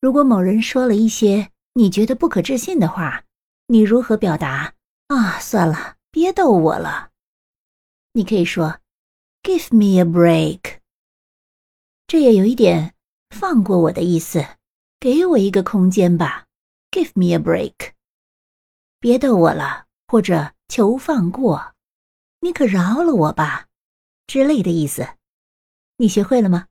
如果某人说了一些你觉得不可置信的话你如何表达？啊算了别逗我了。你可以说 give me a break 这也有一点放过我的意思给我一个空间吧 give me a break 别逗我了或者求放过。你可饶了我吧之类的意思。你学会了吗？